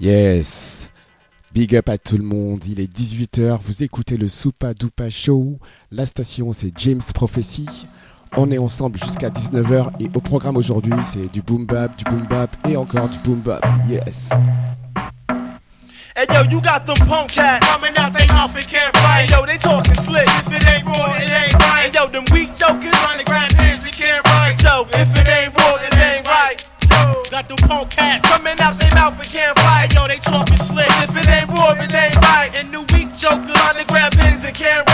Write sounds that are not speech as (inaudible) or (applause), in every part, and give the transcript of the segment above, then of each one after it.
Yes. Big up à tout le monde, il est 18h, vous écoutez le Soupa Dupa Show, la station c'est James Prophecy, on est ensemble jusqu'à 19h et au programme aujourd'hui c'est du boom bap, du boom bap et encore du boom bap, yes. Hey yo, you got them punk cats coming out they mouth and can't fight. Hey, yo, they talking slick. If it ain't raw, it ain't right. Hey yo, them weak jokers trying to grab hands and can't write. Yo, if it ain't raw, it ain't right. Yo, got them punk cats coming out they mouth and can't fight. Hey, yo, they talking slick. If it ain't raw, it ain't right. And the weak jokers trying to grab hands and can't write.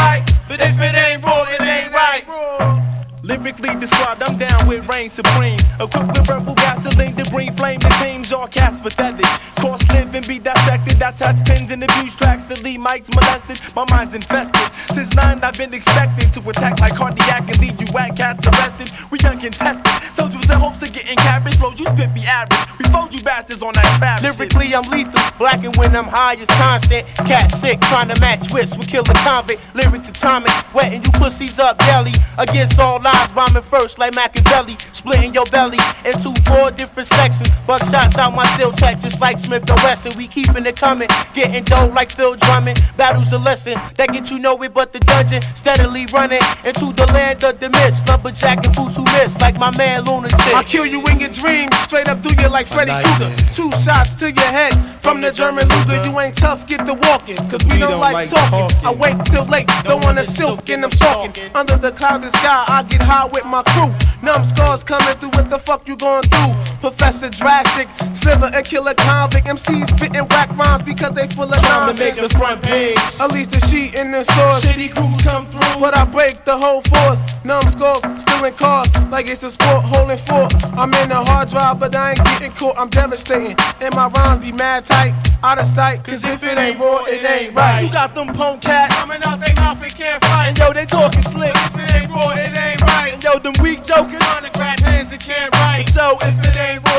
Lyrically described, I'm down with reign supreme. Equipped with verbal gasoline to bring flame to teams. All cats pathetic. Cross live and be dissected. I touch pins and abuse tracks. The lead mics molested. My mind's infested. Since nine, I've been expected to attack like cardiac and leave you whack cats arrested. We uncontested. Soldiers in hopes of getting cabbage. Flows you spit be average. We fold you bastards on that crap. Lyrically, I'm lethal. Black and when I'm high is constant. Cat sick, trying to match wits with killer convict. Lyrics atomic, wetting you pussies up daily. Against all odds, bombing first like Machiavelli. Splitting your belly into four different sections. Buck shots out my steel check, just like Smith and Wesson. We keeping it coming, getting dough like Phil Drummond. Battles a lesson that get you nowhere but the dungeon. Steadily running into the land of the myths. Lumberjack and fools who miss, like my man Lunatic. I'll kill you in your dreams, straight up through you like Freddy Krueger. Two shots to your head from the German Luger. You ain't tough, get the walking, cause we, don't, like, talking. I wait till late, don't wanna silk and I'm talking. Under the clouded sky, I get high with my crew. Numb scars coming through, what the fuck you going through? Professor Drastic, Sliver and Killer Convict. MCs spitting whack rhymes because they full of Trying to make nonsense. the front page. At least the sheet in the source. Shitty crews come through. But I break the whole force. Numbskulls, stealing cars like it's a sport, holding fort. I'm in a hard drive, but I ain't getting caught. I'm devastating. And my rhymes be mad tight, out of sight. Cause if it ain't raw, it ain't right. You got them punk cats Coming out they mouth and can't fight. And yo, they talking slick. If it ain't raw, it ain't right. And yo, them weak jokers Trying to grab hands and can't write. So if it ain't raw,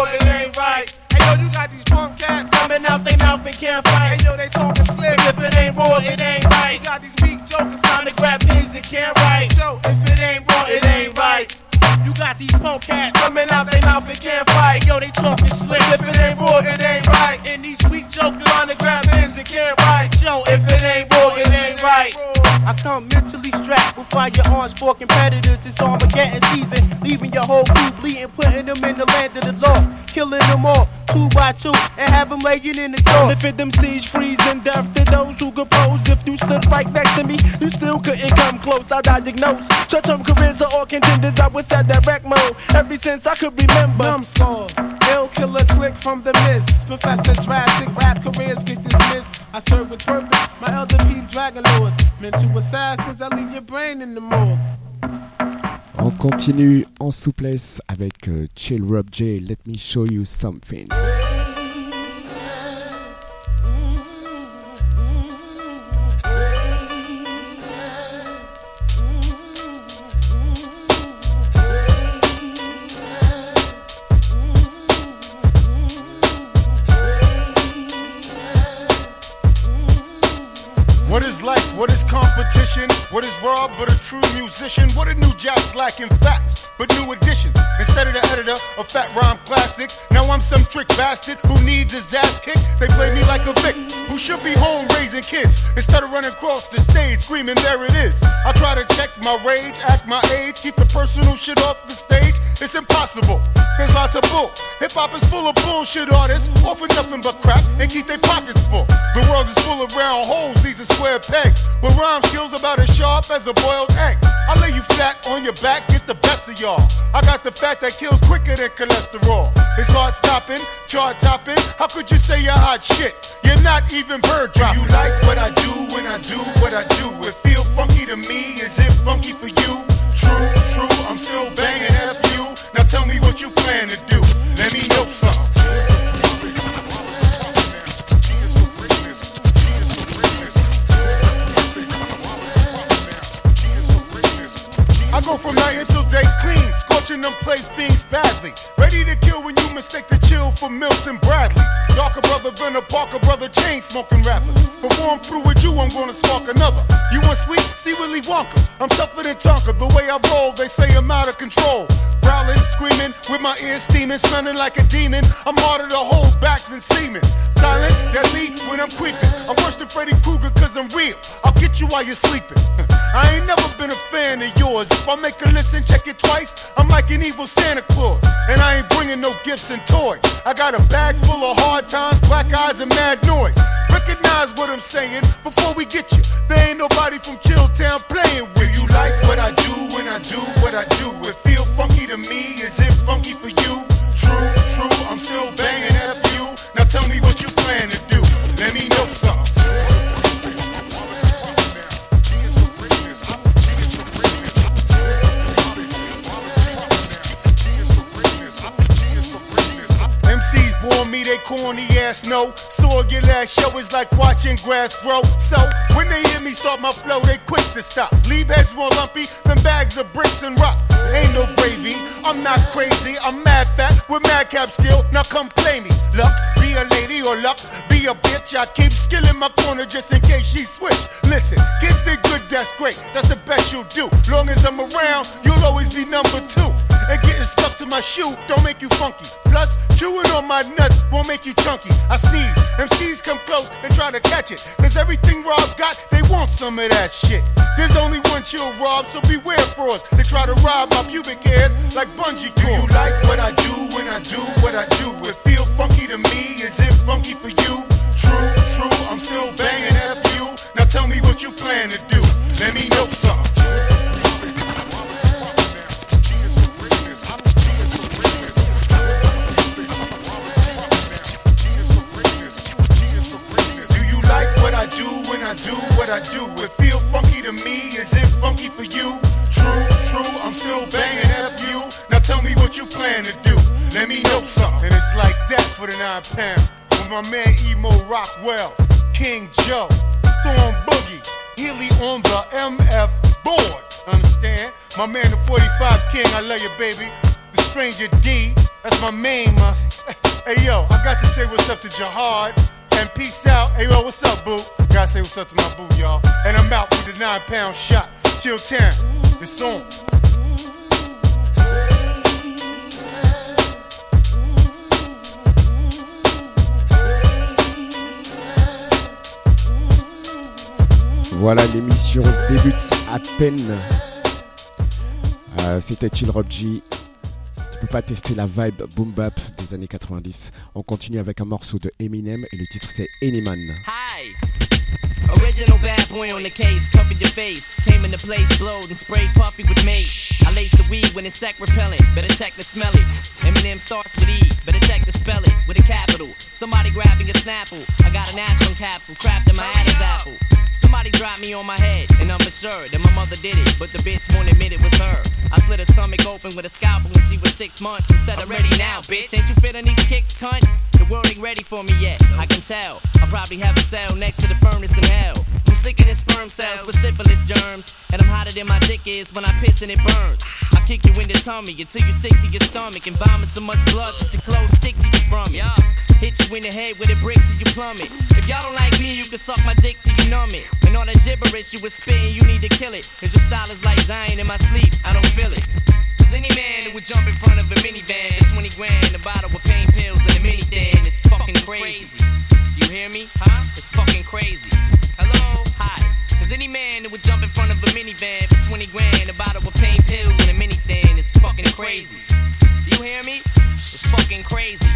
they talking slick. If it ain't raw, it ain't right. got these weak jokers. Time to grab pins and can't write. Yo, If it ain't raw, it ain't right. You got these punk cats. Coming out they mouth and can't fight. Yo, they talking slick. If it ain't raw, it ain't right. And these weak jokers Trying to grab pins and can't write. Yo, If it ain't raw, it ain't right. I come mentally strapped with firearms for competitors. It's Armageddon season, leaving your whole crew bleeding, putting them in the land of the lost, killing them all two by two, and have them laying in the door. If it them seas freezing death to those who compose. If you stood right next to me, you still couldn't come close. I diagnose short-term careers to all contenders. I was at direct mode ever since I could remember. Numbskulls, ill killer click from the mist. Professor Drastic, rap careers get dismissed. I serve with purpose, my elder peep dragon lords. Mental assassins, I leave your brain in the morgue. On continue en souplesse avec euh, Chill Rob J, Let Me Show You Something. True musician? What a new jacks lacking facts, but new additions. Instead of the editor of Fat Rhyme Classics, now I'm some trick bastard who needs his ass kicked. They play me like a Vic, who should be home raising kids. Instead of running across the stage screaming, there it is. I try to check my rage, act my age, keep the personal shit off the stage. It's impossible. There's lots of bull. Hip hop is full of bullshit artists, offer nothing but crap and keep their pockets full. The world is full of round holes, these are square pegs. With rhyme skills about as sharp as a boiled egg. I lay you flat on your back, get the best of y'all. I got the fat that kills quicker than cholesterol. It's heart stopping, chart topping. How could you say you're hot shit? You're not even bird dropping. You like what I do when I do what I do. It feel funky to me, is it funky for you? True, true, I'm still banging F you. Now tell me what you plan to do. Let me know something. Go from night until day clean, scorching them play fiends badly. Ready to kill when you mistake the chill for Milton Bradley. Darker brother than a Parker brother, chain smoking rappers. Before I'm through with you, I'm gonna spark another. You want sweet? See Willy Wonka. I'm tougher than Tonka. The way I roll, they say I'm out of control. Growling, screaming, with my ears steaming, smelling like a demon. I'm harder to hold back than semen. Silent, deadly when I'm creeping. I'm worse than Freddy Krueger cause I'm real. I'll get you while you're sleeping. (laughs) I ain't never been a fan of yours. If I make a listen, check it twice, I'm an evil Santa Claus. And I ain't bringing no gifts and toys. I got a bag full of hard times, black eyes, and mad noise. Recognize what I'm saying before we get you. There ain't nobody from Chilltown playing with you. Like what I do when I do what I do. It feel funky to me. Is it funky for you? True, true. I'm still banging after you. Now tell me what you plan corny ass no. Saw your last show is like watching grass grow. So when they hear me start my flow, they quick to stop. Leave heads more lumpy than bags of bricks and rock. Ain't no gravy, I'm not crazy. I'm mad fat with madcap skill. Now come play me. Luck, be a lady or luck, be a bitch. I keep skill in my corner just in case she switch. Listen, get the good, that's great. That's the best you'll do. Long as I'm around, you'll always be number two. And getting stuck to my shoe don't make you funky. Plus, chewing on my nuts won't make you chunky. I sneeze, MCs come close and try to catch it. Cause everything Rob got, they want some of that shit. There's only one chill Rob, so beware frauds. They try to rob my pubic hairs like bungee cord. Do you like what I do when I do what I do? It feel funky to me, is it funky for you? True, true, I'm still banging after you. Now tell me what you plan to do. Let me know something. I do what I do? It feel funky to me, is it funky for you? True, true, I'm still banging after you. Now tell me what you plan to do. Let me know something. And it's like that for the nine pound. With my man Emo Rockwell, King Joe, Storm Boogie, Healy on the MF board. Understand? My man the 45 King, I love you, baby. The Stranger D, that's my main, my. (laughs) Hey yo, I got to say what's up to Jahad. And peace out. Hey yo, what's up, boo? Gotta say what's up to my boo, y'all. And I'm out with the nine pound shot. Chill town. It's on. Voilà, l'émission débute à peine. Euh, C'était Chill Rob G. Tu peux pas tester la vibe boom bap des années 90. On continue avec un morceau de Eminem et le titre c'est Anyman. Hi. Original bad boy on the case, cover your face. Came in the place, blowed and sprayed puffy with mace. I lace the weed when it's sec repellent, better check to smell it. Eminem starts with E, better check to spell it with a capital. Somebody grabbing a snapple. I got an aspirin capsule trapped in my Adam's apple. Somebody dropped me on my head, and I'm for sure that my mother did it, but the bitch won't admit it was her. I slit her stomach open with a scalpel when she was six months and said, I'm ready now, bitch. Ain't you feeling these kicks, cunt? The world ain't ready for me yet, I can tell. I probably have a cell next to the furnace in hell. Than sperm cells with syphilis germs, and I'm hotter than my dick is when I piss and it burns. I kick you in the tummy until you're sick to your stomach and vomit so much blood that your clothes stick to you from it. Hit you in the head with a brick till you plummet. If y'all don't like me, you can suck my dick till you numb it. And all that gibberish you was spitting, you need to kill it. Cause your style is like dying in my sleep, I don't feel it. Cause any man who would jump in front of a minivan for 20 grand, a bottle of pain pills and a mini thing, it's fucking crazy. You hear me? Huh? It's fucking crazy. Hello? Hi. Is any man that would jump in front of a minivan for 20 grand, a bottle of pain pills and a mini thing, it's fucking crazy. You hear me? It's fucking crazy.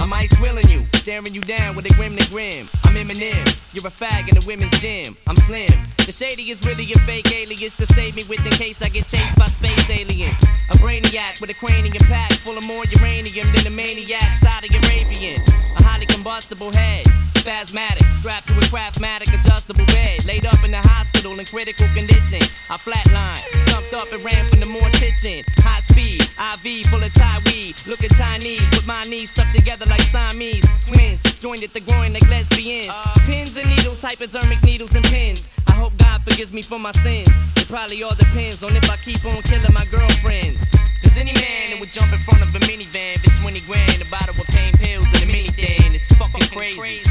I'm ice willing you, staring you down with a grim to grim. I'm Eminem, you're a fag in the women's gym. I'm slim. The shady is really a fake alias to save me with in case I get chased by space aliens. A brainiac with a cranium pack full of more uranium than the maniac Saudi Arabian. A highly combustible head, spasmatic, strapped to a craftmatic adjustable bed. Laid up in the hospital in critical condition. I flatlined, jumped up and ran from the mortician. High speed, IV full of Thai weed. Looking Chinese with my knees stuck together like Siamese. Twins joined at the groin like lesbians. Pins and needles, hypodermic needles and pins. I hope God forgives me for my sins. It probably all depends on if I keep on killing my girlfriends. Cause any man that would jump in front of a minivan for 20 grand, a bottle of pain pills and a mini thing, it's fucking crazy.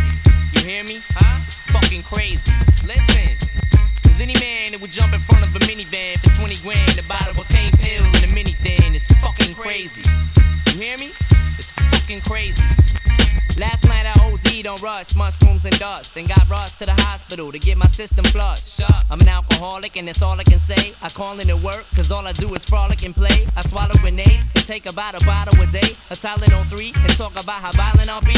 You hear me? Huh? It's fucking crazy. Listen. Cause any man that would jump in front of a minivan for 20 grand, a bottle of pain pills and a mini thing, it's fucking crazy. You hear me? It's fucking crazy. Last night I OD'd on rush, mushrooms and dust. Then got rushed to the hospital to get my system flushed. I'm an alcoholic and that's all I can say. I call in to work, cause all I do is frolic and play. I swallow grenades and take about a bottle a day. A Tylenol 3 and talk about how violent I'll be.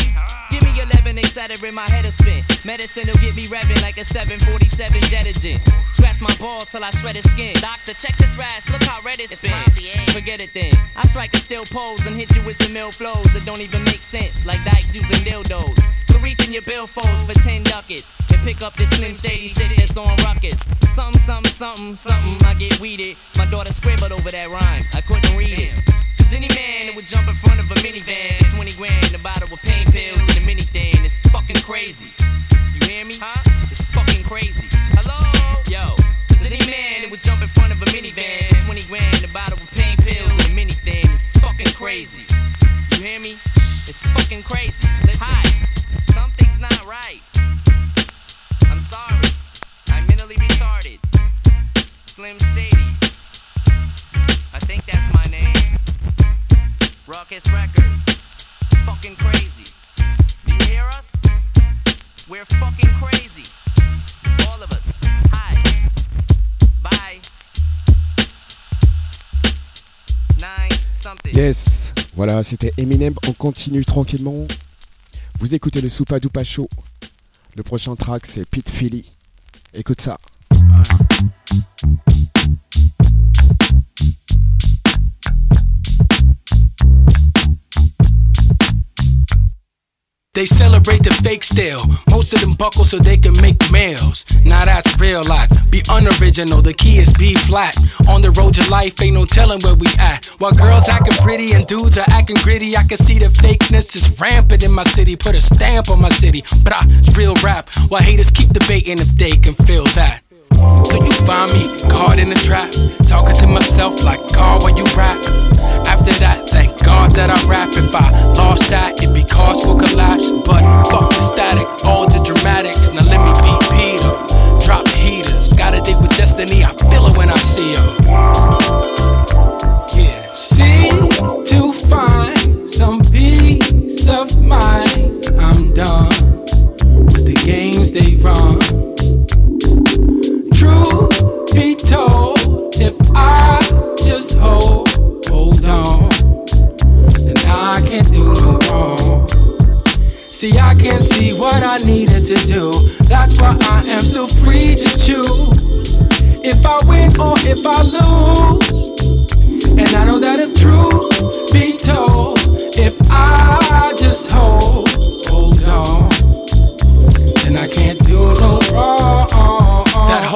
Give me 11, they set it in my head a spin. Medicine will get me revving like a 747 Jetagen. Scratch my balls till I shred his skin. Doctor, check this rash, look how red it's been. Forget it then. I strike a steel pose and hit you with some ill flows that don't even make sense. Like using dildos. So reach in your billfolds for 10 ducats and pick up this slim shady shit that's on ruckus. Something, something, something, something, I get weeded. My daughter scribbled over that rhyme, I couldn't read it. Cause any man that would jump in front of a minivan for 20 grand, a bottle of pain pills and a mini thing, it's fucking crazy. You hear me? Huh? It's fucking crazy. C'était Eminem. On continue tranquillement. Vous écoutez le Soupa Dupa Show. Le prochain track, c'est Pete Philly. Écoute ça. They celebrate the fake still. Most of them buckle so they can make meals. Now that's real life. be unoriginal. The key is B flat. On the road to life, ain't no telling where we at. While girls acting pretty and dudes are acting gritty, I can see the fakeness is rampant in my city. Put a stamp on my city, but it's real rap. While haters keep debating if they can feel that. So you find me caught in the trap, talking to myself like God when you rap. After that, thank God that I rap. If I lost that, it'd be cause for collapse. But fuck the static, all the dramatics. Now let me beat Peter, drop the heaters. Gotta dig with destiny, I feel it when I see her. Yeah, see to find some peace of mind. I'm done with the games they run. Truth be told, if I just hold, hold on, then I can't do no wrong. See, I can see what I needed to do. That's why I am still free to choose if I win or if I lose. And I know that if truth be told, if I just hold, hold on,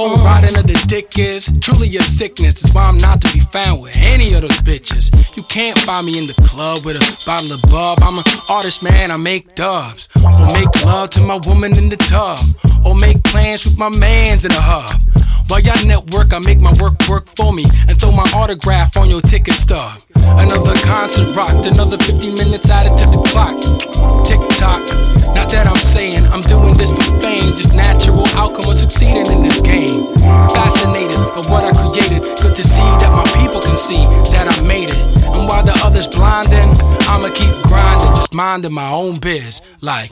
Oh whole of the dick is truly a sickness. That's why I'm not to be found with any of those bitches. You can't find me in the club with a bottle of bub. I'm an artist, man. I make dubs. Or make love to my woman in the tub. Or make plans with my mans in the hub. While y'all network, I make my work work for me and throw my autograph on your ticket stub. Another concert rocked, another 15 minutes added to the clock. Tick tock. Not that I'm saying I'm doing this for fame, just natural outcome of succeeding in this game. Fascinated by what I created, good to see that my people can see that I made it. And while the others blinding, I'ma keep grinding, just minding my own biz. Like.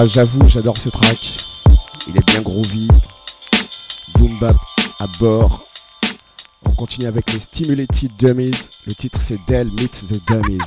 Ah, j'avoue, j'adore ce track. Il est bien groovy. Boom bap à bord. On continue avec les Stimulated Dummies. Le titre c'est Dell Meets the Dummies.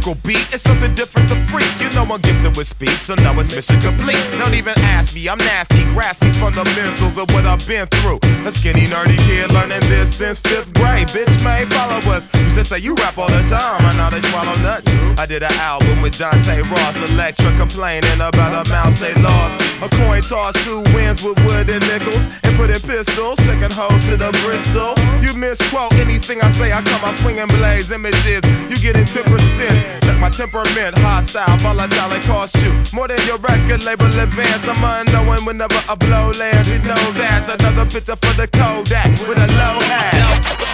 Beat. It's something different to freak. You know I'm gifted with speech, so now it's mission complete. Don't even ask me, I'm nasty. Grasp these fundamentals of what I've been through. A skinny, nerdy kid learning this since fifth grade. Bitch, man, follow us. Used to say you rap all the time, and now they swallow nuts. I did an album with Dante Ross, Elektra complaining about a mouse they lost. A coin toss, two wins with wood and nickels, and put in pistols. Second hose to the Bristol. You misquote anything I say, I come out swinging blades. Images, you get in 10%. Check my temperament, hostile, volatile, it cost you more than your record label advance. I'm unknowing whenever a blow lands. You know that's another picture for the Kodak with a low hat.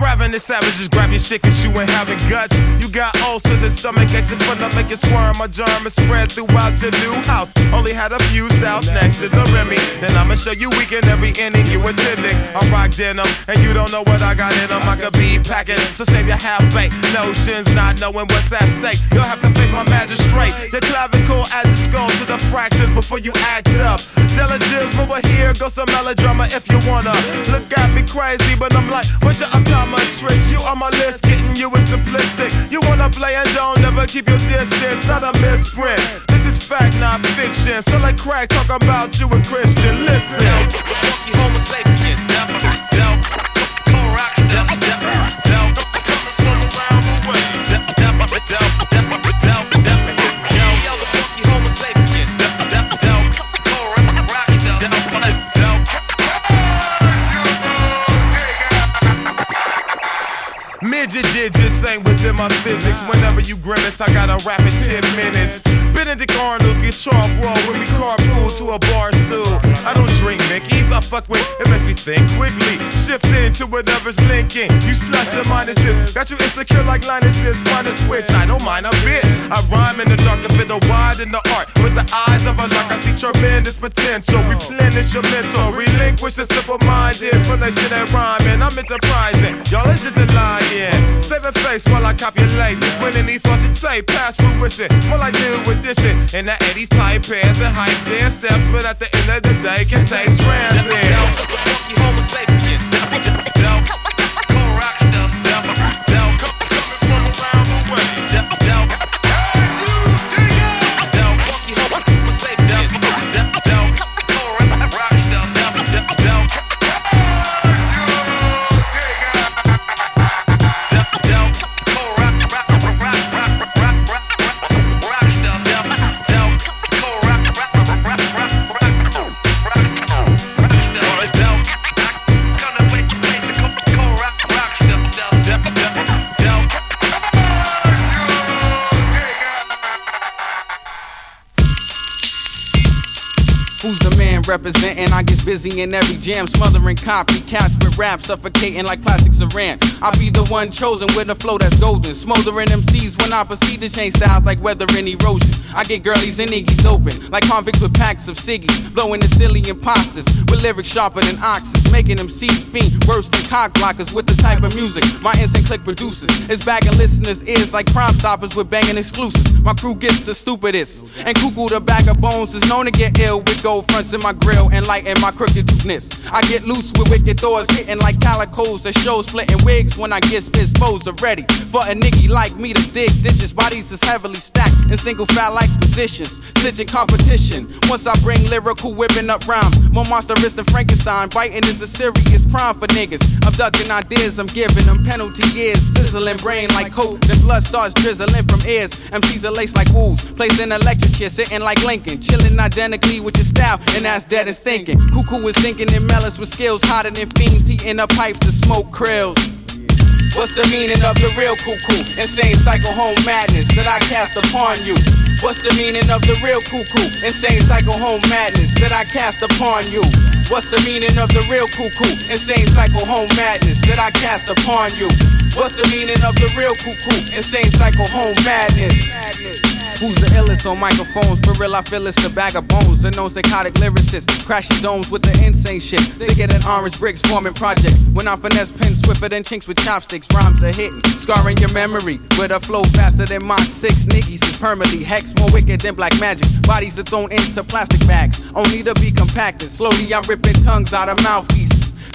Ravenous savages grab your shit cause you ain't having guts. You got ulcers and stomach aches and fun to make you squirm. My germ is spread throughout your new house. Only had a few styles next to the Remy. Then I'ma show you weak in every inning you attending. I rock denim and you don't know what I got in them. I could be packing, so save your half baked notions, not knowing what's at stake. You'll have to face my magistrate. Your clavicle add your skull to the fractures before you act it up. Della's deals, but here goes some melodrama if you wanna. Look at me crazy, but I'm like, what's your uptime? Trick. You on my list, getting you is simplistic. You wanna play and don't never keep your distance. Not a misprint. This is fact, not fiction. So like crack, talk about you a Christian. Listen. Within my physics. Whenever you grimace, I gotta rap rapid 10 minutes. Benedict Arnold's get sharp raw when we carpool to a bar stool. I don't drink Mickey's, I fuck with it makes me think quickly. Shift into whatever's linking. Use plus and minuses. Got you insecure like Linuses. Find a switch, I don't mind a bit. I rhyme in the dark and fit the wide in the art. With the eyes of a lark, I see tremendous potential. Replenish your mental. Relinquish the simple minded from the shit that rhyming. I'm enterprising. Y'all Is to lying. Save a face while I copulate. When any thought you'd say, past fruition. More like new edition. In the 80s tight pants and hype dance steps. But at the end of the day, can take transit. Representing. I get busy in every jam, smothering copycats with rap, suffocating like plastic saran. I be the one chosen with a flow that's golden, smoldering MCs when I proceed to change styles like weather and erosion. I get girlies and iggies open, like convicts with packs of ciggies, blowing the silly imposters with lyrics sharper than oxes, making MCs fiend worse than cock blockers with the type of music my instant click produces. is bagging listeners' ears like crime stoppers with banging exclusives. My crew gets the stupidest, and cuckoo the bag of bones is known to get ill with gold fronts in my grill and lighten my crooked toothness. I get loose with wicked thoughts, hitting like calicos that show splitting wigs when I get spit are ready for a nigga like me to dig ditches. Bodies is heavily stacked in single fat like positions, stitching competition. Once I bring lyrical whipping up rhymes, more monstrous than Frankenstein. Biting is a serious crime for niggas. Abducting ideas, I'm giving them penalty years, sizzling brain like coke. Then blood starts drizzling from ears. MCs are laced like wolves, placed in electric chair, sitting like Lincoln, chilling identically with your style, and that's dead and stinking. Cuckoo is thinking in melons with skills hotter than fiends, heating up pipes to smoke krills. What's the meaning of the real cuckoo? Insane cycle home madness that I cast upon you. What's the meaning of the real cuckoo? Insane cycle home madness that I cast upon you. What's the meaning of the real cuckoo? Insane cycle home madness that I cast upon you. What's the meaning of the real cuckoo? Insane cycle home madness. madness. Who's the illest on microphones? For real, I feel it's a bag of bones. A known psychotic lyricist, crashing domes with the insane shit. Thicker than orange bricks forming projects. When I finesse pen swifter than chinks with chopsticks, rhymes are hitting, scarring your memory with a flow faster than Mach 6. Niggas is permanently hex more wicked than black magic. Bodies are thrown into plastic bags, only to be compacted. Slowly, I'm ripping tongues out of mouthpieces.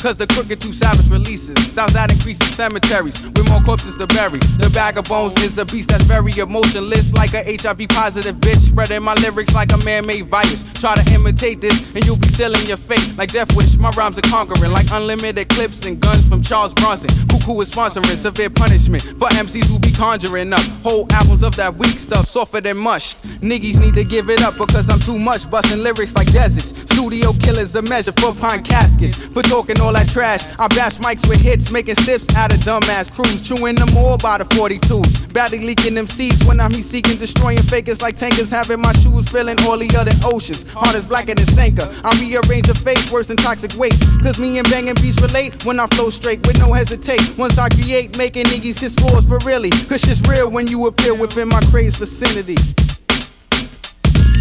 Cause the crooked too savage releases. Styles that increases cemeteries with more corpses to bury. The bag of bones is a beast that's very emotionless, like a HIV positive bitch. Spreading my lyrics like a man made virus. Try to imitate this, and you'll be sealing your fate. Like Death Wish, my rhymes are conquering. Like unlimited clips and guns from Charles Bronson. Cuckoo is sponsoring severe punishment for MCs who be conjuring up whole albums of that weak stuff, softer than mush. Niggas need to give it up because I'm too much, busting lyrics like deserts. Studio killers a measure for pine caskets. For talking all that trash, I bash mics with hits, making stiffs out of dumbass crews. Chewing them all by the 42s. Badly leaking them seeds when I'm he seeking, destroying fakers like tankers. Having my shoes filling oilier than oceans. Heart is blacker than Sanka. I rearrange a face worse than toxic waste. Cause me and banging beats relate when I flow straight with no hesitate. Once I create, making niggas his floors for really. Cause shit's real when you appear within my craze vicinity.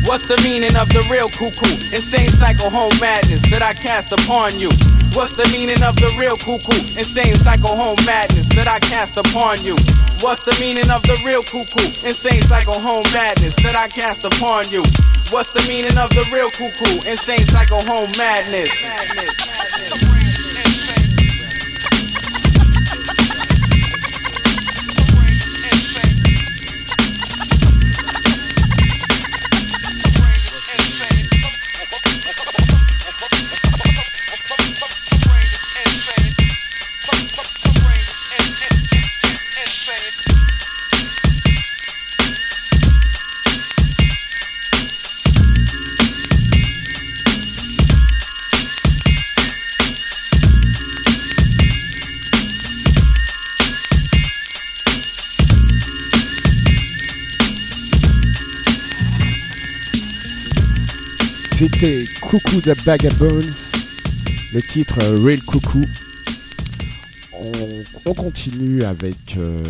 What's the meaning of the real cuckoo? Insane cycle home madness that I cast upon you. What's the meaning of the real cuckoo? Insane psycho home madness that I cast upon you. What's the meaning of the real cuckoo? Insane psycho home madness that I cast upon you. What's the meaning of the real cuckoo? Insane psycho home madness. madness. C'était Coucou de Bones, le titre euh, Real Coucou. On, continue avec euh,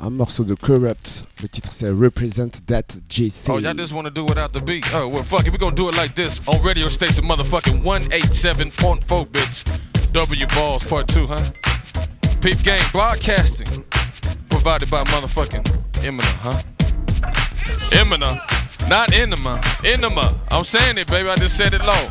un morceau de Corrupt. Le titre c'est Represent That JC. Oh, y'all just want to do without the beat? Oh, well, fuck it, we gonna do it like this on radio station motherfucking 187.4 bits. W Balls Part 2, huh? Peep Gang Broadcasting. Provided by motherfucking Eminem, huh? Eminem. Not Enema. Enema. I'm saying it, baby. I just said it low.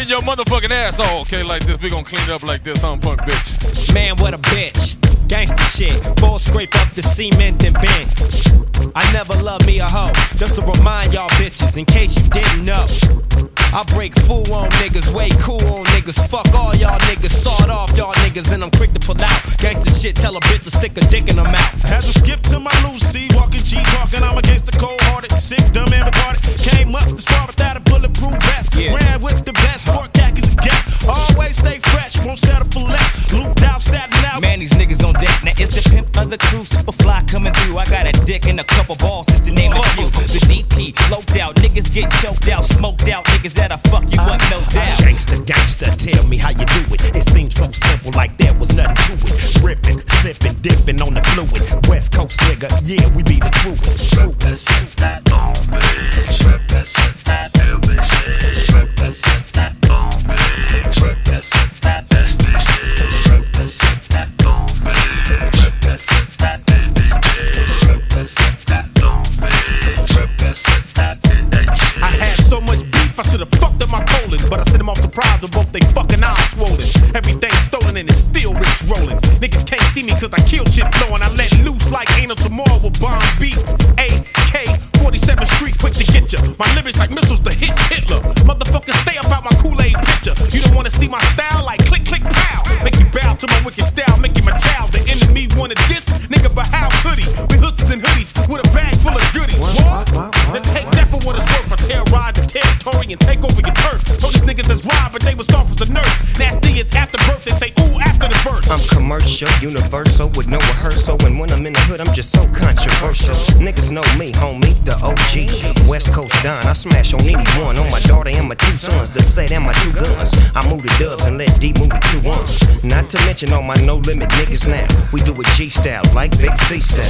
In your motherfucking ass. Oh, okay, like this. We gonna clean it up like this, huh, punk bitch? Man, what a bitch. Gangsta shit. Ball scrape up the cement and bend. I never loved me a hoe. Just to remind y'all bitches, in case you didn't know. I break fool on niggas, way cool on niggas. Fuck all y'all niggas, sawed off y'all niggas, and I'm quick to pull out. Gangsta shit, tell a bitch to stick a dick in her mouth. Had to skip to my Lucy, walking G, talking. I'm against the cold hearted, sick, dumb, and retarded. Came up this far without a bulletproof vest. Yeah. Ran with the best, khakis and gas. Always stay fresh, won't settle for less. Looped out, satin out. Man, these niggas on deck. Now it's the pimp of the crew, super fly coming through. I got a dick and a couple balls, just to name a few. The DP, loped out, niggas get choked out, smoked out, niggas that I fuck you up, no uh-huh. doubt. Gangsta, gangsta, tell me how you do it. It seems so simple, like there was nothing to it. Ripping, sipping, dipping on the fluid. West Coast nigga, yeah, we be the truest. Represent that Long Beach, represent that Beach, represent Mention all my no limit niggas now. We do a G style like Big C style.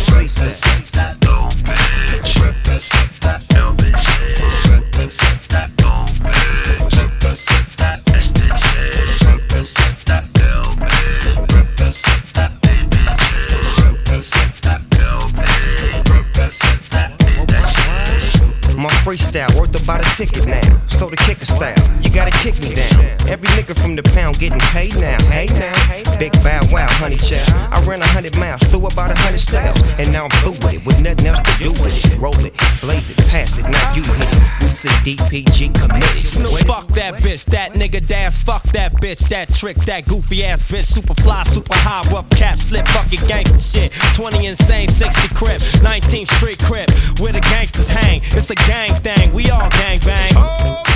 My freestyle worth about a ticket now. So the kicker style, you gotta kick me down. Every nigga from the pound getting paid now. Hey now, honey child. I ran a hundred miles, threw about a hundred styles, and now I'm through with it, with nothing else to do with it. Roll it, blaze it, pass it, now you hit it. We say DPG committed. Snoop, fuck that bitch, that nigga dance, fuck that bitch, that trick, that goofy ass bitch, super fly, super high, rough cap, slip, fucking gangster shit. 20 insane, 60 crib, 19 street crib, where the gangsters hang. It's a gang thing, we all gang bang. Hold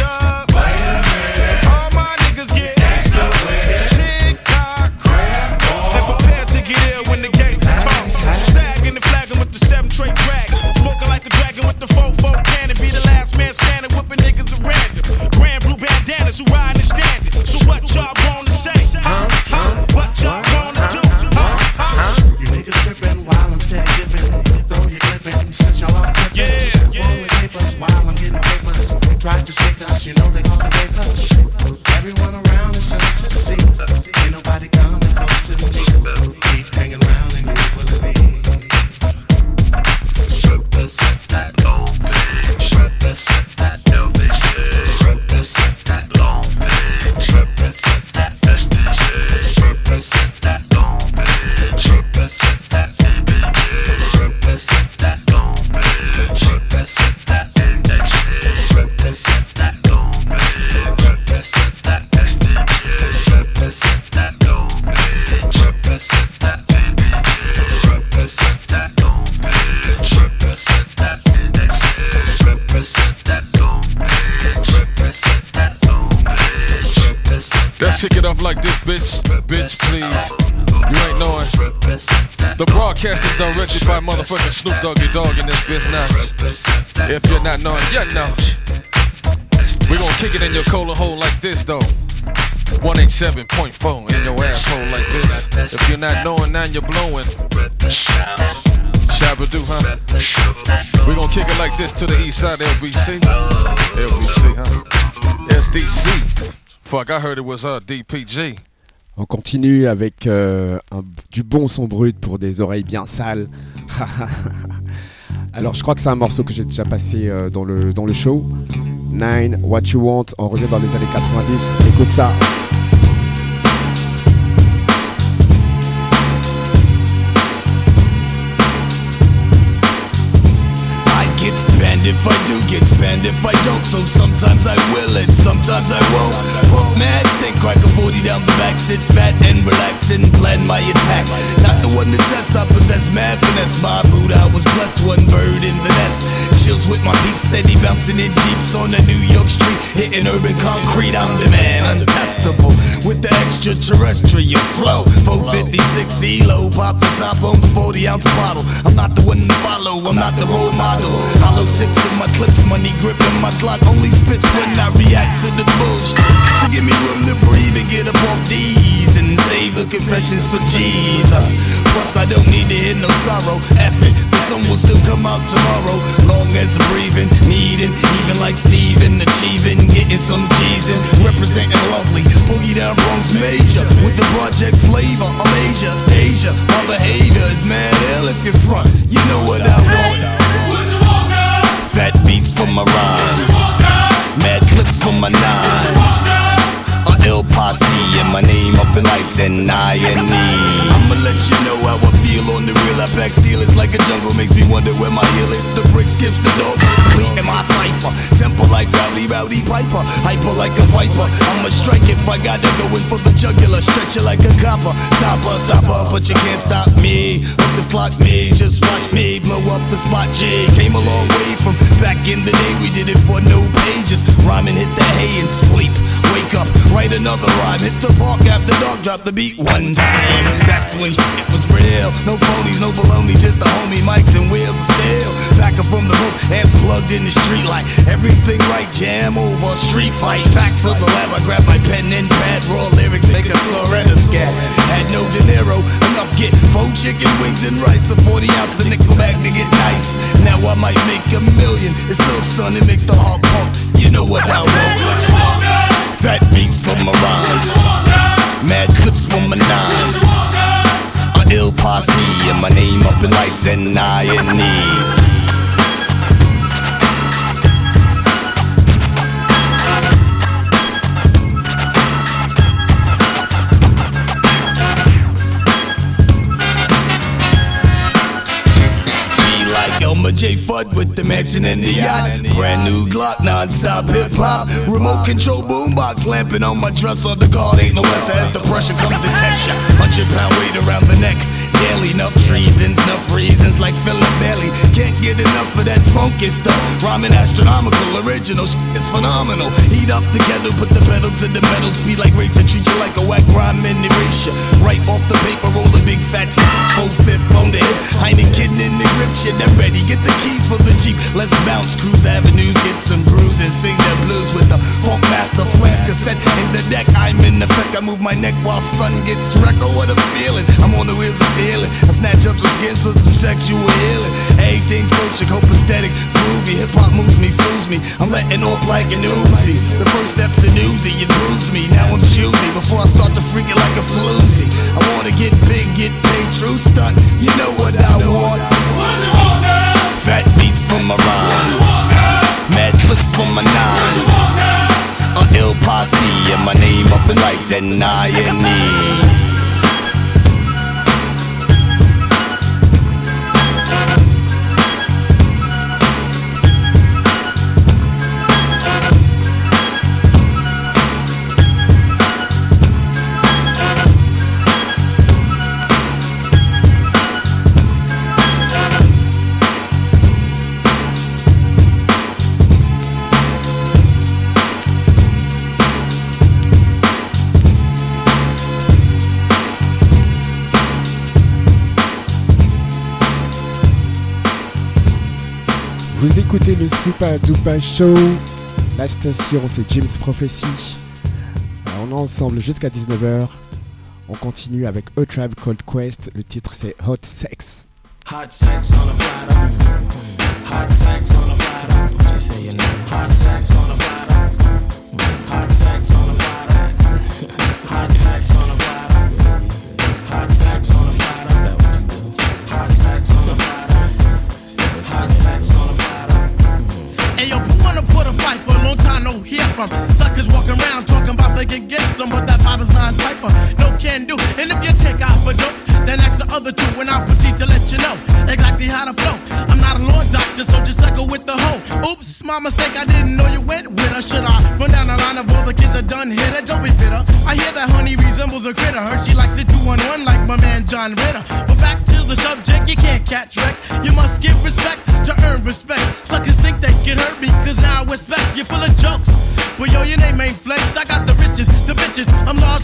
187.4 in your asshole like this. If you're not knowing, now you're blowing. Shabba-doo, huh? We gon' kick it like this to the east side LBC. LBC, huh? SDC. Fuck, I heard it was uh, DPG. On continue avec euh, un- du bon son brut pour des oreilles bien sales. (laughs) Alors je crois que c'est un morceau que j'ai déjà passé euh, dans, le, dans le show. Nine, What You Want, on revient dans les années 90. Écoute ça. Get if I do get spent if I don't. So sometimes I will and sometimes I won't. Puff mad, stink crack a 40 down the back, sit fat and relax and plan my attack. Not the one to test, I possess mad finesse. My boot, I was blessed, one bird in the nest. Chills with my peeps, steady bouncing in jeeps on the New York street, hitting urban concrete. I'm the man, untestable with the extraterrestrial flow. 456 ELO, pop the top on the 40 ounce bottle. I'm not the one to follow, I'm not the role model. Hollow tips in my clips, money gripping my clock. Only spits when I react to the bullshit. So give me room to breathe and get up off these and save the confessions for Jesus. Plus, I don't need to hear no sorrow. F it, the sun will still come out tomorrow. Long as I'm breathing, needing, even like Steven, achieving, getting some cheese in, representing lovely. Boogie down Bronx major with the project flavor. I'm Asia, Asia. My behavior is mad ill if you're front. You know what I want. Fat beats for my rhymes. Mad clips for my nines. A ill posse and my name up in lights and I and me. I'ma let you know how I feel on the real. I pack steel, it's like a jungle, makes me wonder where my heel is. The brick skips the dog, complete in my cipher. Temple like Rowdy, Roddy Piper. Hyper like a viper. I'ma strike if I gotta go in for the jugular. Stretch it like a copper. Stopper, stopper, but you can't stop me. Hookers lock me, just watch me blow up the spot. G came a long way from back in the day. We did it for no pages. Rhyming hit the hay and sleep. wake up, write another rhyme. Hit the park after dark, drop the beat one time. That's when shit was real. No phonies, no baloney, just the homie mics and wheels of steel. Back up from the roof and plugged in the street light. Everything right, jam over, street fight. Back to the lab, I grab my pen and pad, raw lyrics, make a surrender scat. Had no dinero, enough get four chicken wings and rice, a 40 ounce of nickel bag to get nice. Now I might make a million. It's still sun, it makes the heart pump. You know what I want. Fat beats from my rhymes. Mad clips from my nines. A ill posse and my name up in lights and I in need. J. Fudd with the mansion and the yacht. Brand new Glock, non-stop hip hop. Remote control boombox lamping on my dresser. The guard ain't no less as the pressure comes to test ya. Hundred pound weight around the neck. Daily enough treasons, enough reasons like Philip Bailey. Can't get enough of that funky stuff. Rhyming astronomical, original shit is phenomenal. Heat up the kettle, put the pedal to the metal. Speed like racing, treat you like a whack rhyme and erasure. Right off the paper, roll a big fat full fifth on the hip. Heineken in the grip, shit, I'm ready. Get the keys for the Jeep. Let's bounce, cruise avenues, get some bruises, sing the blues with the Funk Master Flex cassette in the deck. I'm in effect, I move my neck while sun gets wrecked. Oh, what a feeling! I'm on the wheels of stealing. I snatch up some skins for some sexual healing. Everything's coaching, copacetic, groovy. Hip hop moves me, soothes me. I'm letting off like an Uzi. The first step to newsy, you bruised me. Now I'm choosy before I start to freak it like a floozy. I wanna get big, get paid, true stunt. You know what I want. Fat beats from my rhymes. Mad clips from my nines. A ill posse and my name up in lights and I and me. Vous écoutez le Super Dupa Show. La station, c'est James Prophecy. Alors, on est ensemble jusqu'à 19h. On continue avec A Tribe Called Quest. Le titre, c'est Hot Sex. Hot sex on a platter. Hot sex on a platter. What you say your name? Hot sex on a platter. Hot sex on a platter. Hot sex on a platter. Hot sex on a platter. Hot sex on a platter. Hot sex on a platter. Wanna a fight for long time no hear from? Suckers walking around talking about they can get some, but that vibe is not cipher. No can do. And if you take out for dope, then ask the other two, and I'll proceed to let you know exactly how to flow. I'm not a law doctor, so just suckle with the hoe. Oops, my mistake, I didn't know you went with her. Should I run down the line of all the kids that done hit her? Don't be bitter. I hear that honey resembles a critter. Heard she likes it two on one like my man John Ritter. But back to the subject, you can't catch wreck. You must give respect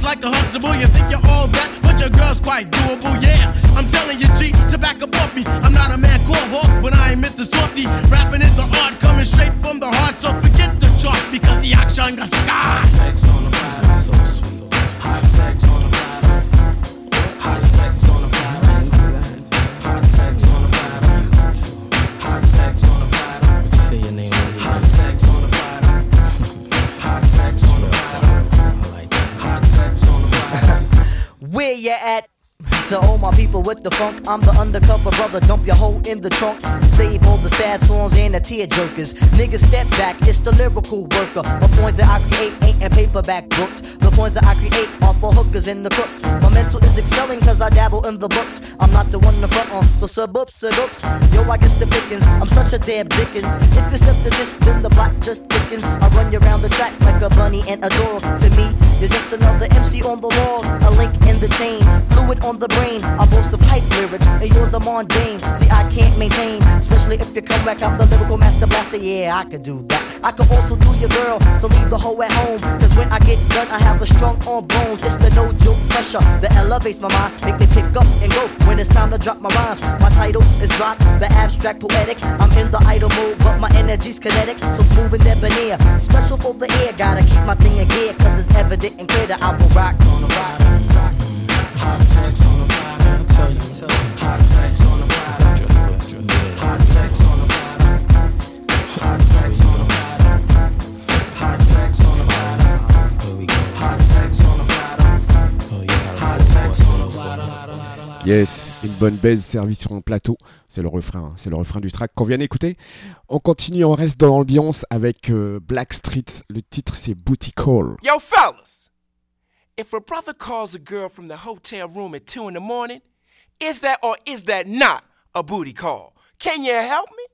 like a Huxtable. You think you're all that, but your girl's quite doable, yeah. I'm telling you, G, to back up off me. I'm not a man called Hawk, but I ain't Mr. Softy. Rapping is an art coming straight from the heart, so forget the chart because the action got scars. With the funk, I'm the undercover brother. Dump your hoe in the trunk. Save all the sad songs and the tear jerkers. Niggas step back, it's the lyrical worker. The points that I create ain't in paperback books. The points that I create are for hookers and the crooks. My mental is excelling cause I dabble in the books. I'm not the one in front on, so sub ups, sub ups. Yo, I guess the pickings. I'm such a damn dickens. If you step to this, then the block just thickens. I run you around the track like a bunny and a dog. To me, you're just another MC on the wall. A link in the chain, fluid on the brain. I boast the pipe lyrics, and yours are mundane. See, I can't maintain, especially if you come back. I'm the lyrical master blaster. Yeah, I can do that. I can also do your girl, so leave the hoe at home. Cause when I get done, I have a strong arm bones. It's the no joke pressure that elevates my mind, make me pick up and go when it's time to drop my rhymes. My title is Drop, the abstract poetic. I'm in the idle mode, but my energy's kinetic, so smooth and debonair. Special for the air, gotta keep my thing in gear, cause it's evident and clear that I will rock on the rock. rock, rock, rock. Yes, une bonne baise servie sur un plateau. C'est le refrain, hein. c'est le refrain du track qu'on vient d'écouter. On continue, on reste dans l'ambiance avec euh, Black Street. Le titre c'est Booty Call. Yo fellas! If a brother calls a girl from the hotel room at 2 in the morning Is that or is that not a booty call? Can you help me?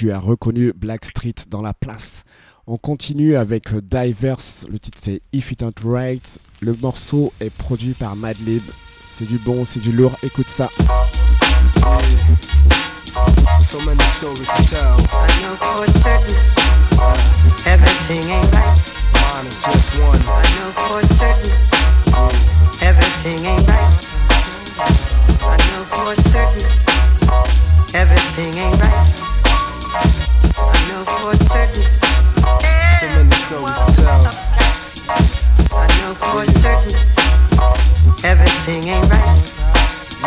Tu as reconnu Blackstreet dans la place. On continue avec euh, Divers, le titre c'est If It Ain't Right. Le morceau est produit par Madlib. C'est du bon, c'est du lourd, écoute ça. So many stories to tell. I know for certain everything ain't right. Mine is just one. I know for certain everything ain't right. I know for certain everything ain't right. Know for certain. So many stories to tell. I know for certain everything ain't right.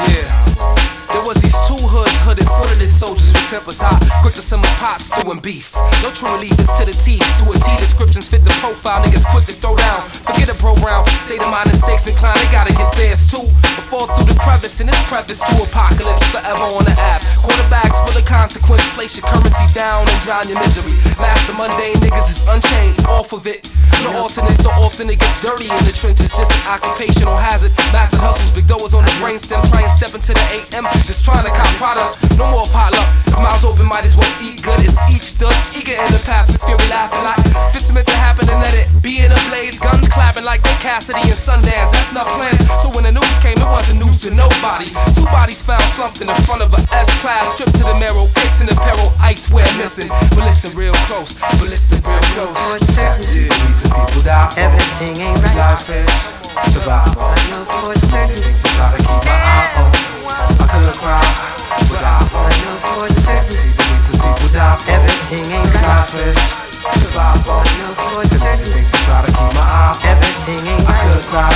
Yeah. There was these two hoods, hooded, footed soldiers with tempers hot, quick to simmer pots, stewing beef. No true allegiance to the teeth, to a T descriptions fit the profile, niggas quick to throw down. Forget a bro round, say the minor stakes inclined, they gotta get theirs too. But fall through the crevice in this preface to apocalypse, forever on the app. Quarterbacks full of consequence, place your currency down and drown your misery. Master mundane niggas is unchained, off of it. No alternates, so often it gets dirty in the trenches, just an occupational hazard. Massive hustles, big doors on the brainstem, try and step into the AM, just trying to cop product. No more potluck. Mouths open, might as well eat good. It's each stood, eager in the path with fury laughing like fist meant to happen and let it be in a blaze. Guns clapping like they Cassidy and Sundance. That's not planned. So when the news came, it wasn't news to nobody. Two bodies found slumped in the front of a S class, stripped to the marrow, cakes in the peril, ice wear missing. But listen real close, but listen real close. Yeah, reason people die. Everything ain't right. Life is survival. I know for certain. I gotta keep my eye on. I could cry, but I won't. I know for certain. See the reason people die for. Everything ain't right. Life is survival. I know for certain. Things I gotta keep my eye on. Everything ain't I could cry,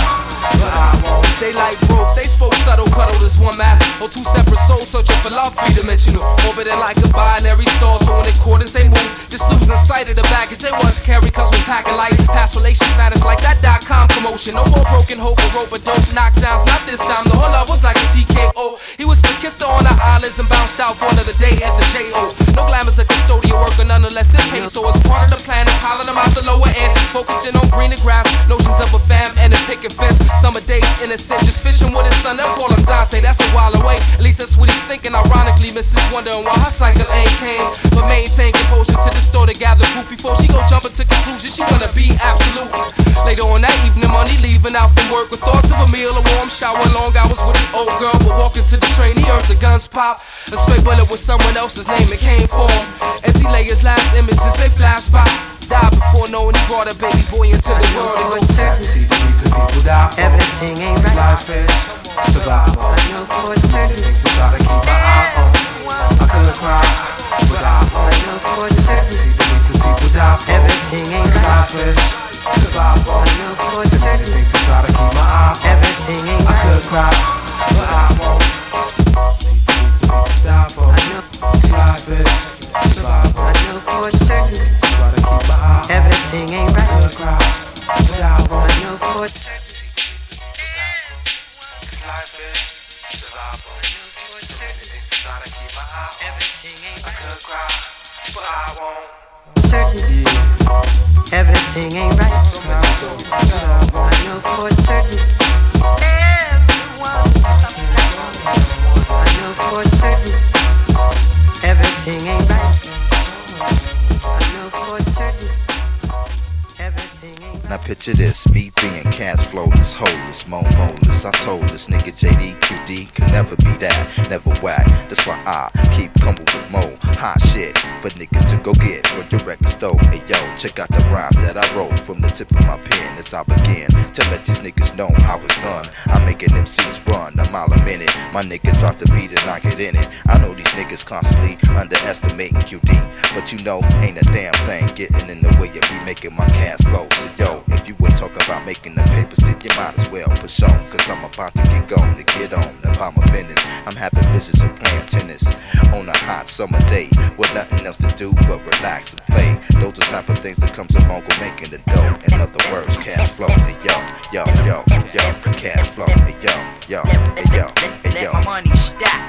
They like broke, they spoke subtle, cuddled as one mass. Or two separate souls searching for love, three dimensional. Orbiting like a binary star, so they coordinates they move. Just losing sight of the baggage they once carried, cause when packing light, past relations vanish like that dot com commotion. No more broken hope or dope knockdowns, not this time. The whole love was like a TKO. He was kissed on the islands and bounced out for another day at the JO. No glamour's a custodial worker, nonetheless it pays. So it's part of the plan, piling them out the lower end. Focusing on greener grass, notions of a fam and a picket fence. Summer days, innocent, just fishing with his son. They'll call him Dante, that's a while away. At least that's what he's thinking. Ironically, Mrs. wondering why her cycle ain't came. But maintain composure to the store to gather proof before she go jumping to conclusion. She wanna be absolute. Later on that evening, money leaving out from work with thoughts of a meal, a warm shower, long hours with his old girl. But walking to the train, he heard the guns pop. A straight bullet with someone else's name, it came for him. As he lay his last images, they flash by. Died before knowing he brought a baby boy into the world. And go see the reason people die for. Everything ain't right. Life is survival. I know for certain. Gotta keep my eye on. I could cry, but I I won't. know for certain. See the reason people die for. Everything ain't right. Life is survival. I know for certain. Things I gotta keep my eye on. Everything ain't I could cry, but I won't. See the reason people die for. I know. Life is survival. I know for certain. Things I gotta keep my eye on. Everything ain't right. Could cry, but I I know for certain. Life is survival. So many things to try to keep my eye on. Everything ain't I. Everything ain't right. I know for certain. I for certain. Everything ain't right. I know for certain. Now picture this, me being cash flowless, holeless, moan boneless. I told this nigga JD QD could never be that, never whack. That's why I keep coming with more hot shit for niggas to go get from your record store. Hey yo, check out the rhyme that I wrote from the tip of my pen as I begin to let these niggas know how it's done. I'm making them MCs run a mile a minute. My nigga drop the beat and I get in it. I know these niggas constantly underestimating QD, but you know ain't a damn thing getting in the way of me making my cash flow. So yo, if you ain't talking about making the papers, then you might as well push on. Cause I'm about to get going to get on about my business. I'm having visions of playing tennis on a hot summer day with nothing else to do but relax and play. Those are type of things that comes along with making the dough. In other words, cash flow. Hey yo, yo, yo, yo, cash flow. Hey yo, yo, hey yo, hey yo. Let my money stack.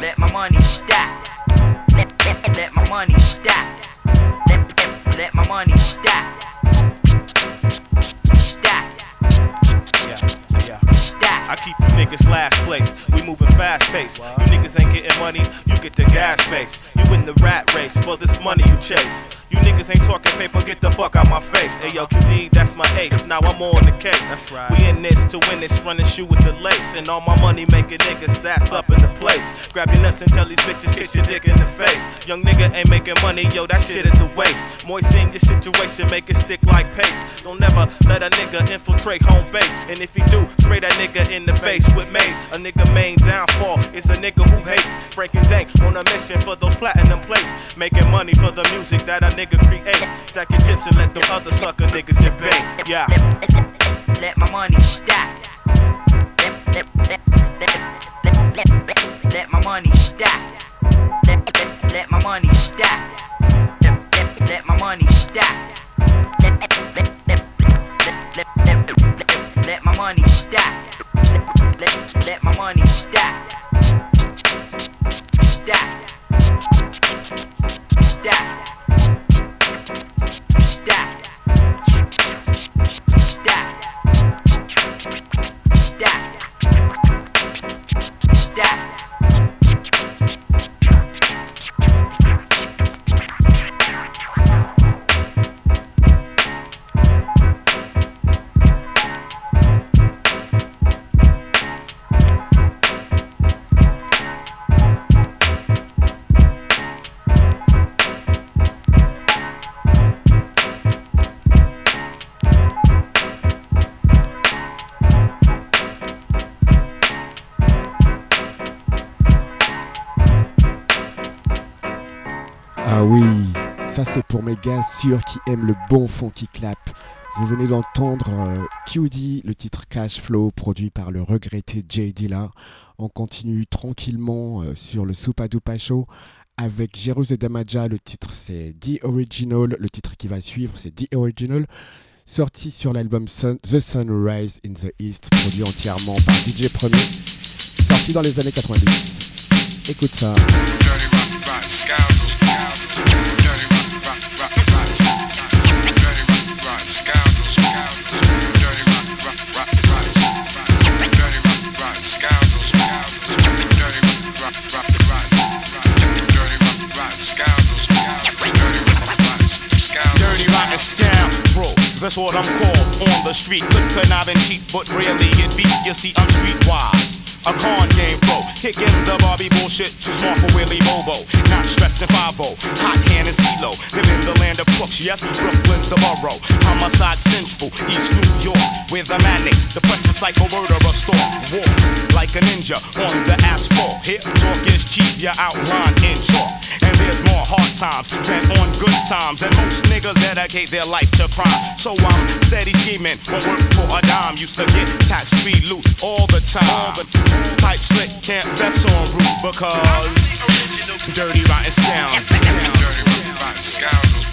Let, my money stack. Let my money stack. Let, my money stack. Stack. Yeah, yeah. I keep you niggas last place. We moving fast. fast pace. You niggas ain't getting money, you get the gas face. You in the rat race for this money you chase. You niggas ain't talking paper, get the fuck out my face. Hey yo, QD, that's my ace. Now I'm on the case. That's right. We in this to win this, running shoe with the lace. And all my money making niggas, that's up in the place. Grab your nuts and tell these bitches, kiss your dick in the face. Young nigga ain't making money, yo, that shit is a waste. Moisten your situation, make it stick like paste. Don't never let a nigga infiltrate home base. And if he do, spray that nigga in the face with mace. A nigga main downfall is a nigga who hates. Frank-N-Dank on a mission for those platinum plates. Making money for the music that a nigga nigga creates. Stack your chips and let them other sucker niggas debate. Yeah. Let my money stack. Let, let my money stack. Let my money stack. Let my money stack. Let my money stack. Let my money stack. Stack. Stack. Yeah. Sûrs qui aiment le bon fond qui clap. Vous venez d'entendre euh, QD, le titre Cash Flow, produit par le regretté Jay Dilla. On continue tranquillement euh, sur le Supa Dupa Show avec et Damaja. Le titre c'est The Original. Le titre qui va suivre c'est The Original. Sorti sur l'album The Sunrise in the East, produit entièrement par DJ Premier. Sorti dans les années 90. Écoute ça. That's what I'm called on the street. Good conniving cheap, but rarely get beat. You see, I'm streetwise. A con game pro, kicking the Barbie bullshit, too smart for Willie Bobo. Not stressing 5 hot hand and CeeLo. Live in the land of crooks, yes, Brooklyn's the borough. Homicide central, East New York, where the manic, depressive psycho murderer stalk. Walk like a ninja on the asphalt. Hip talk is cheap, you outline in chalk. And there's more hard times than on good times. And most niggas dedicate their life to crime. So I'm steady scheming, won't work for a dime. Used to get tax free loot all the time. All the type slick, can't fess on route because dirty rotten scoundrels. Before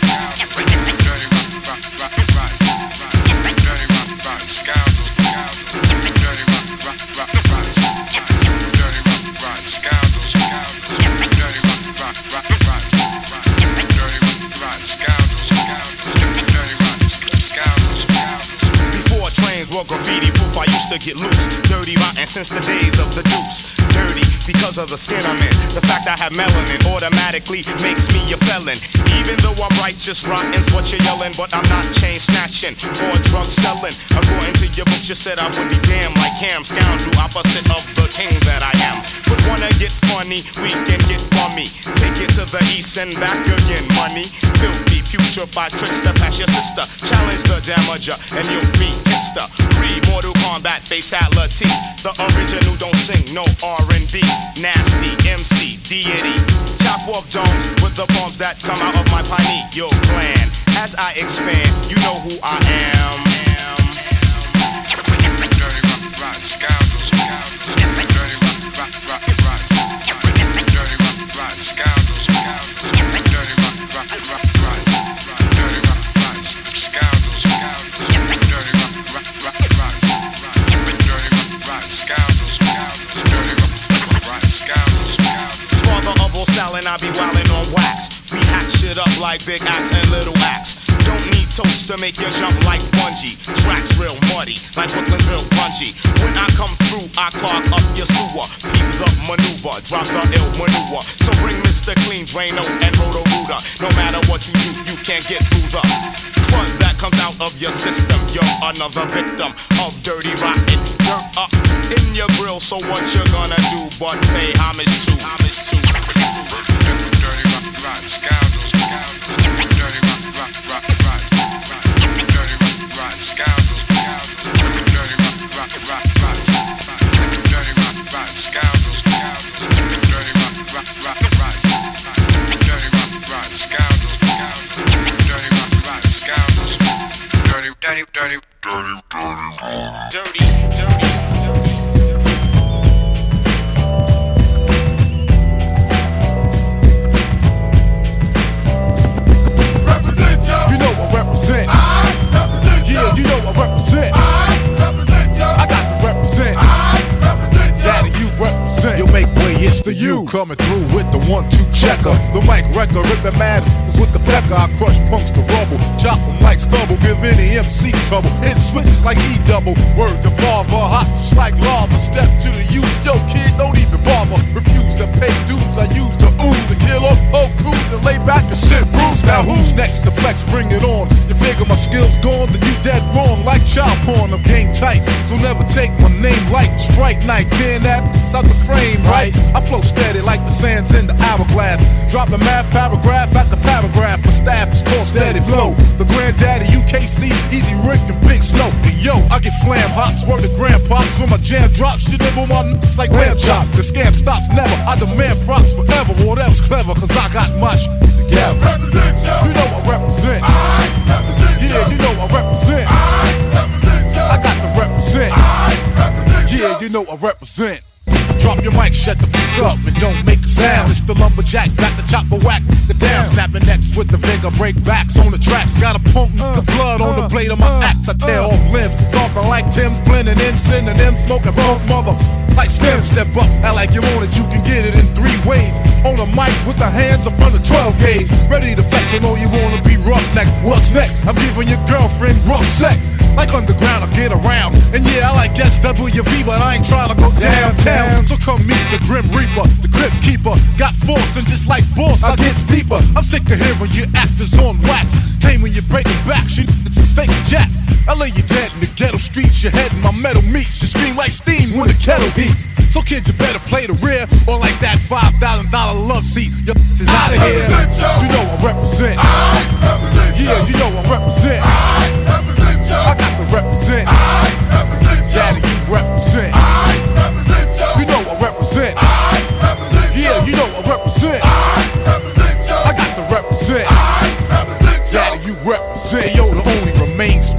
to get loose. Dirty, rotten since the days of the deuce. Dirty because of the skin I'm in. The fact I have melanin automatically makes me a felon. Even though I'm righteous, rotten's what you're yelling, but I'm not chain snatching or drug selling. According to your book, you said I would be damned. like Cam, scoundrel, opposite of the king that I am. But wanna get funny, we can get bummy. Take it to the east and back again, money. Filthy, putrefied tricks that pass your sister. Challenge the damager, and you'll be mister. 3, Mortal Kombat Fatality. The original don't sing, no R&B. Nasty, MC, deity. Chop off domes with the bombs that come out of my pineal gland. As I expand, you know who I am. I be wildin' on wax. We hack shit up like big axe and little axe. Don't need Toast to make you jump like bungee. Tracks real muddy, like Brooklyn's real punchy. When I come through, I clog up your sewer. Keep the maneuver, drop the ill maneuver. So bring Mr. Clean, Drano, and Roto Rooter. No matter what you do, you can't get through the front that comes out of your system. You're another victim of dirty rotten dirt up in your grill. So what you gonna do but pay homage to? It's the you coming through with the one-two checker. The mic wrecker, ripping mad with the pecker. I crush punks to rubble, chop them like stubble, give any MC trouble. Hit switches like E double. Word to father, hot like lava. Step to the you, yo kid, don't even bother. Refuse to pay dues, I use the ooze and kill up whole crews and lay back and sit bruised. Now who's next to flex? Bring it on. You figure my skills gone, then you dead wrong. Like child porn, I'm game tight, so never take my name like Strike night, tearing that it's out the frame, right? I flow steady like the sands in the hourglass. Drop the math paragraph at the paragraph. My staff is called Steady Flow. The granddaddy UKC, Easy Rick and Big Snow. And yo, I get flam hops, word to grandpops when my jam drops. Shit nibble my nuts like lamb chops. The scam stops never. I demand props forever. Whatever's clever, cause I got my shit together. You know I represent. Yeah, you know I represent. I got to represent. Yeah, you know I represent. Drop your mic, shut the fuck up, and don't make a sound. It's the lumberjack, back the chopper whack the down. Snapping necks with the finger, break backs on the tracks. Got a punk, the uh, blood on the uh, blade of my uh, axe. I tear off limbs, stomping like Tim's, blending in synonym, smoking bunk mother. Like stem, step up, act like you want it, you can get it in three ways. On a mic with the hands in front of 12 gauge. Ready to flex, I know you wanna be rough next. What's next? I'm giving your girlfriend rough sex. Like underground, I get around. And yeah, I like SWV, but I ain't trying to go downtown. So come meet the Grim Reaper, the Crypt Keeper. Got force and just like boss, I get steeper. I'm sick of hearing your actors on wax. Came when you're breaking back, shit, this is fake jacks. I lay you dead in the ghetto streets, your head in my metal meats. You scream like steam when the kettle heats. So kids, you better play the rear, or like that $5,000 love seat. Your (laughs) is out of here. You know I represent. I represent Yeah, you know I represent. I represent. I got to represent. I represent. Daddy, you represent. I represent You know I represent. I represent. Yeah, you know I represent. I represent. I got to represent. I represent. Daddy, you represent. Yo, the only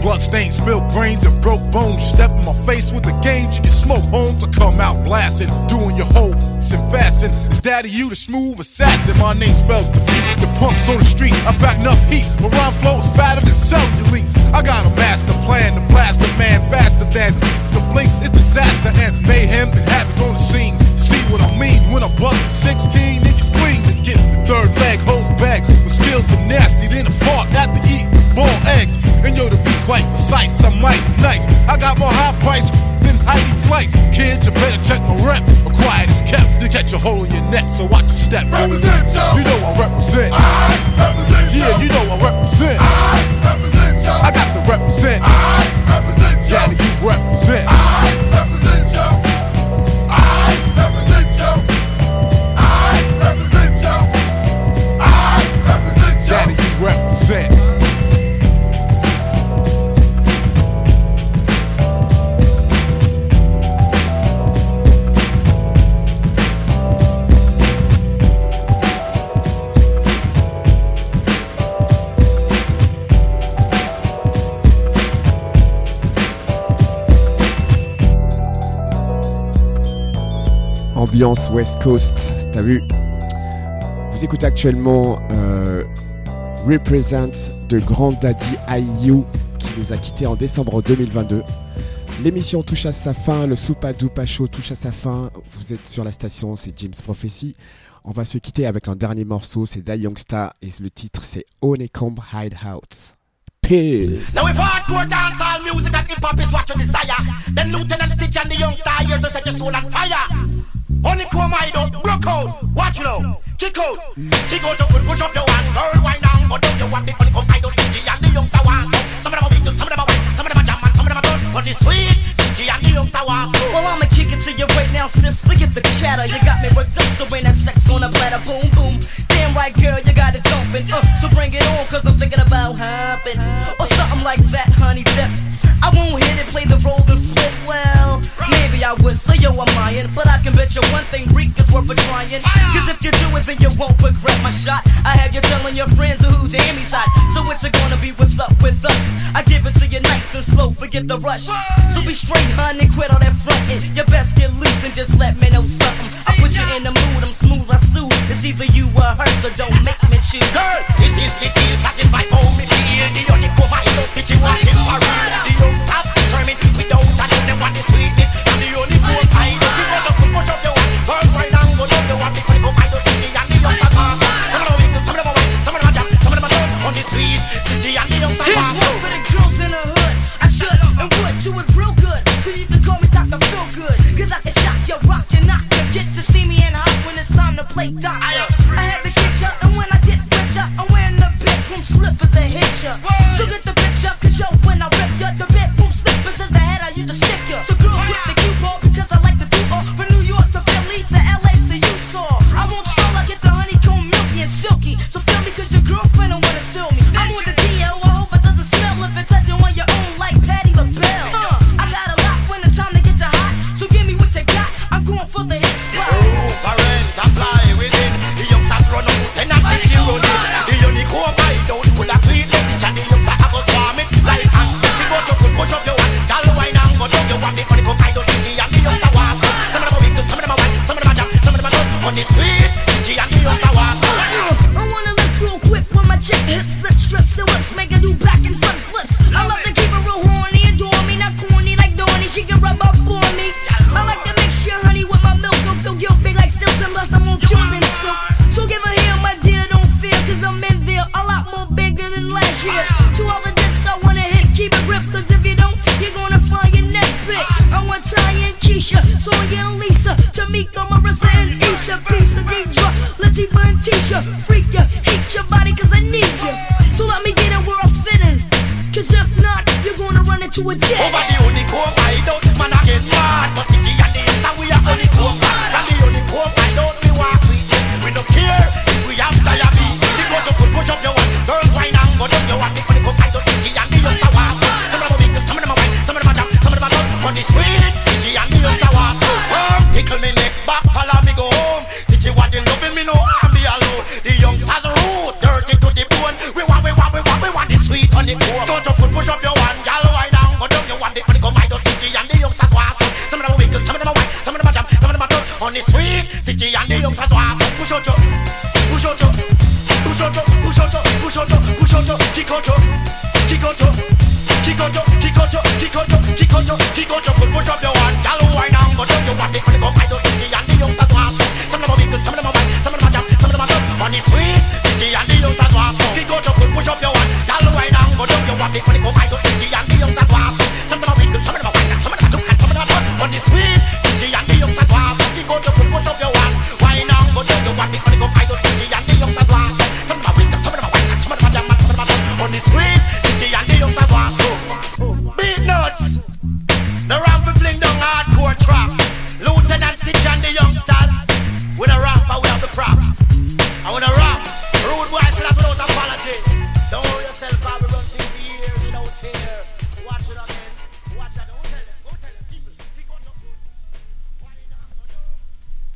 remains bloodstains, spilled brains, and broke bones. You step in my face with the game, you smoke home to come out blasting, doing your whole and fasting. It's Daddy, you the smooth assassin. My name spells defeat. The punks on the street, I back enough heat. My rhyme flow is fatter than cellulite. I got a master plan to blast a man faster than the blink. It's disaster and mayhem and havoc on the scene. See what I mean when I bust the 16 niggas spring to get the third leg hose back with skills are nasty. Then a fart after eat ball egg. And yo, to be quite precise, I'm mighty nice. I got more high price than Heidi Fleiss. Kids, you better check my rep. A quiet is kept to catch a hole in your neck. So watch your step, fool. You know I represent. Yeah, you know I represent. I represent yo. I got to represent. Daddy, you represent. Daddy, ambiance West Coast, t'as vu? Vous écoutez actuellement euh, Represent de Grand Daddy IU qui nous a quittés en décembre 2022. L'émission touche à sa fin, le Soupa Doupa Show touche à sa fin. Vous êtes sur la station, c'est James Prophecy. On va se quitter avec un dernier morceau, c'est Da Youngsta et le titre c'est Honeycomb Hideout. Peace. Honeycomb I don't block out. Watch it now. Kick out. Kick out your foot, push up your one. Girl, why now? But don't the honeycomb I don't stingy and the youngster one. Some of them are some of them are some of them jam, and some of them are done. Sweet. Well, I'ma kick it to you right now, sis. Forget the chatter. You got me worked up, so when that sex on a platter, boom, boom. Damn right, girl, you got it thumping. Uh, so bring it on, cause I'm thinking about humping. Or something like that, honey dip. I won't hit it, play the role and split well. Maybe I would say, yo, I'm lying. But I can bet you one thing, Reek is worth a trying. Cause if you do it, then you won't regret my shot. I have you telling your friends who damn he's hot. So it's gonna be what's up with us. I give it to you nice and slow, forget the rush. So be straight hun, and quit all that frontin'. Your best get loose and just let me know something. I put you in the mood, I'm smooth, I soothe. It's either you or her, so don't make me choose. Girl, this is the deal, that is my me, the deal. The only for my ego, teaching what is for real. The young stop determined, we don't, I don't know what is sweet. play die. just free.